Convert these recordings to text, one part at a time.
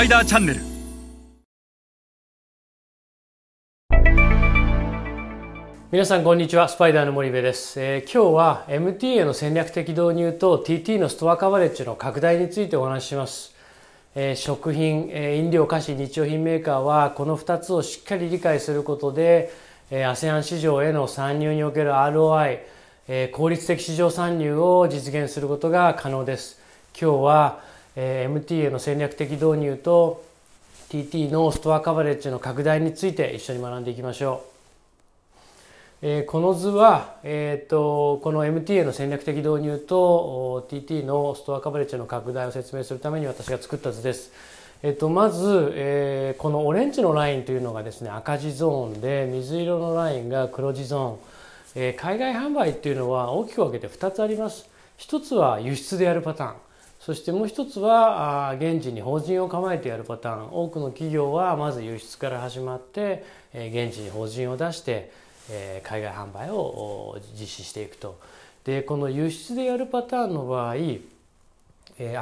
パイダーチャンネル。皆さんこんにちは。スパイダーの森部です、えー、今日は MTA の戦略的導入と TT のストアカバレッジの拡大についてお話しします、えー、食品、えー、飲料菓子日用品メーカーはこの2つをしっかり理解することで、えー、ASEAN 市場への参入における ROI、えー、効率的市場参入を実現することが可能です。今日は、えー、MTA の戦略的導入と TT のストアカバレッジの拡大について一緒に学んでいきましょう。えー、この図は、えーと、この MTA の戦略的導入と TT のストアカバレッジの拡大を説明するために私が作った図です。えっと、まず、えー、このオレンジのラインというのがですね赤字ゾーンで水色のラインが黒字ゾーン、えー、海外販売っていうのは大きく分けて2つあります。一つは輸出でやるパターン。そしてもう一つは現地に法人を構えてやるパターン多くの企業はまず輸出から始まって、現地に法人を出して海外販売を実施していくと。でこの輸出でやるパターンの場合、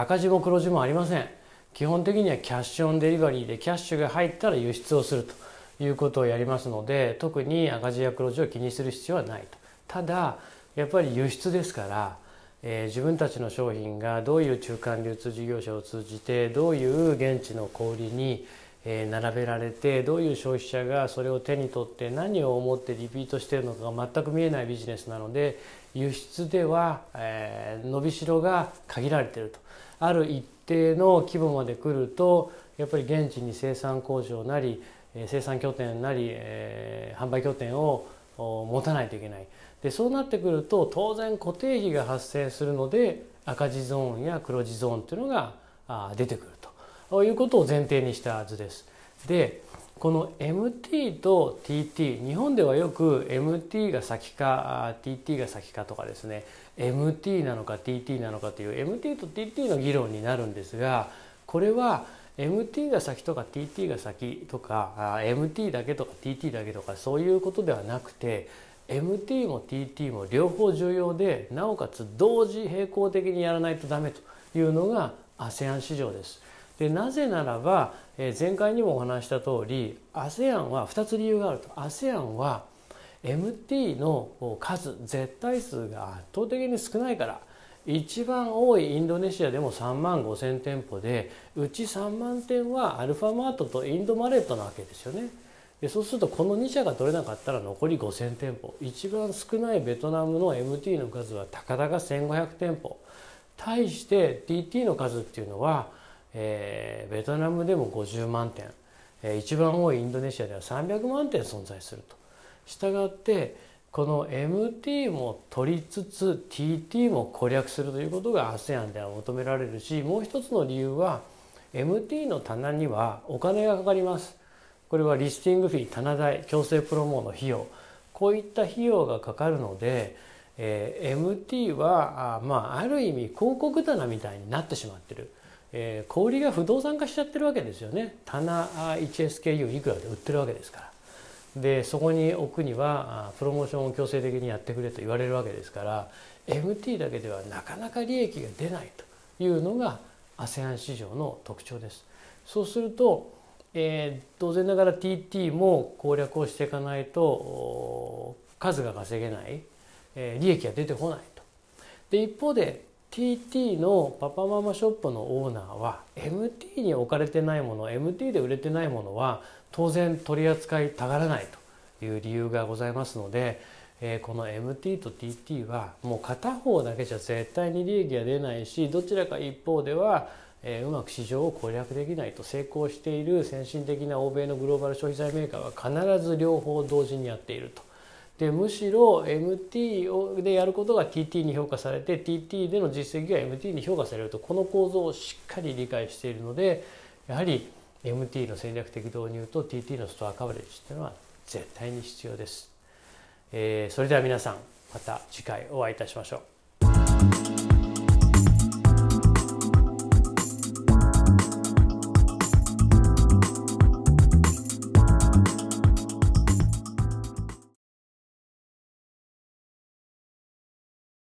赤字も黒字もありません。基本的にはキャッシュオンデリバリーでキャッシュが入ったら輸出をするということをやりますので特に赤字や黒字を気にする必要はないと。ただやっぱり輸出ですから、えー、自分たちの商品がどういう中間流通事業者を通じてどういう現地の小売にえ並べられてどういう消費者がそれを手に取って何を思ってリピートしているのかが全く見えないビジネスなので輸出では、え伸びしろが限られていると。ある一定の規模まで来るとやっぱり現地に生産工場なり生産拠点なり、え販売拠点を持たないといけないでそうなってくると当然固定費が発生するので赤字ゾーンや黒字ゾーンというのが出てくるということを前提にした図です。でこの MT と TT 日本ではよく MT が先か TT が先かとかですね MT なのか TT なのかという MT と TT の議論になるんですがこれは MT が先とか TT が先とか MT だけとか TT だけとかそういうことではなくて MT も TT も両方重要でなおかつ同時並行的にやらないとダメというのが ASEAN 市場です。でなぜならば、え前回にもお話した通り ASEAN は2つ理由があると ASEAN は MT の数絶対数が圧倒的に少ないから一番多いインドネシアでも3万5千店舗でうち3万店はアルファマートとインドマレットなわけですよね。でそうするとこの2社が取れなかったら残り5,000店舗一番少ないベトナムの MT の数はたかだか1,500店舗対して TT の数っていうのはえー、ベトナムでも50万点、えー、一番多いインドネシアでは300万点存在すると。したがってこの MT も取りつつ TT も攻略するということが ASEAN では求められるしもう一つの理由は MT の棚にはお金がかかります。これはリスティングフィー棚代強制プロモの費用こういった費用がかかるので、えー、MT はあ,、まあ、ある意味広告棚みたいになってしまってる。えー、小売が不動産化しちゃってるわけですよね棚 1SKU いくらで売ってるわけですからでそこに置くにはプロモーションを強制的にやってくれと言われるわけですから MT だけではなかなか利益が出ないというのが ASEAN 市場の特徴です。そうすると、えー、当然ながら TT も攻略をしていかないと数が稼げない、えー、利益が出てこないと。で一方で TT のパパママショップのオーナーは MT に置かれてないもの MT で売れてないものは当然取り扱いたがらないという理由がございますので、えこの MT と TT はもう片方だけじゃ絶対に利益が出ないしどちらか一方ではえうまく市場を攻略できないと成功している先進的な欧米のグローバル消費財メーカーは必ず両方同時にやっていると。でむしろ MT でやることが TT に評価されて TT での実績が MT に評価されるとこの構造をしっかり理解しているのでやはり MT の戦略的導入と TT のストアカバレッジというのは絶対に必要です。えー、それでは皆さんまた次回お会いいたしましょう。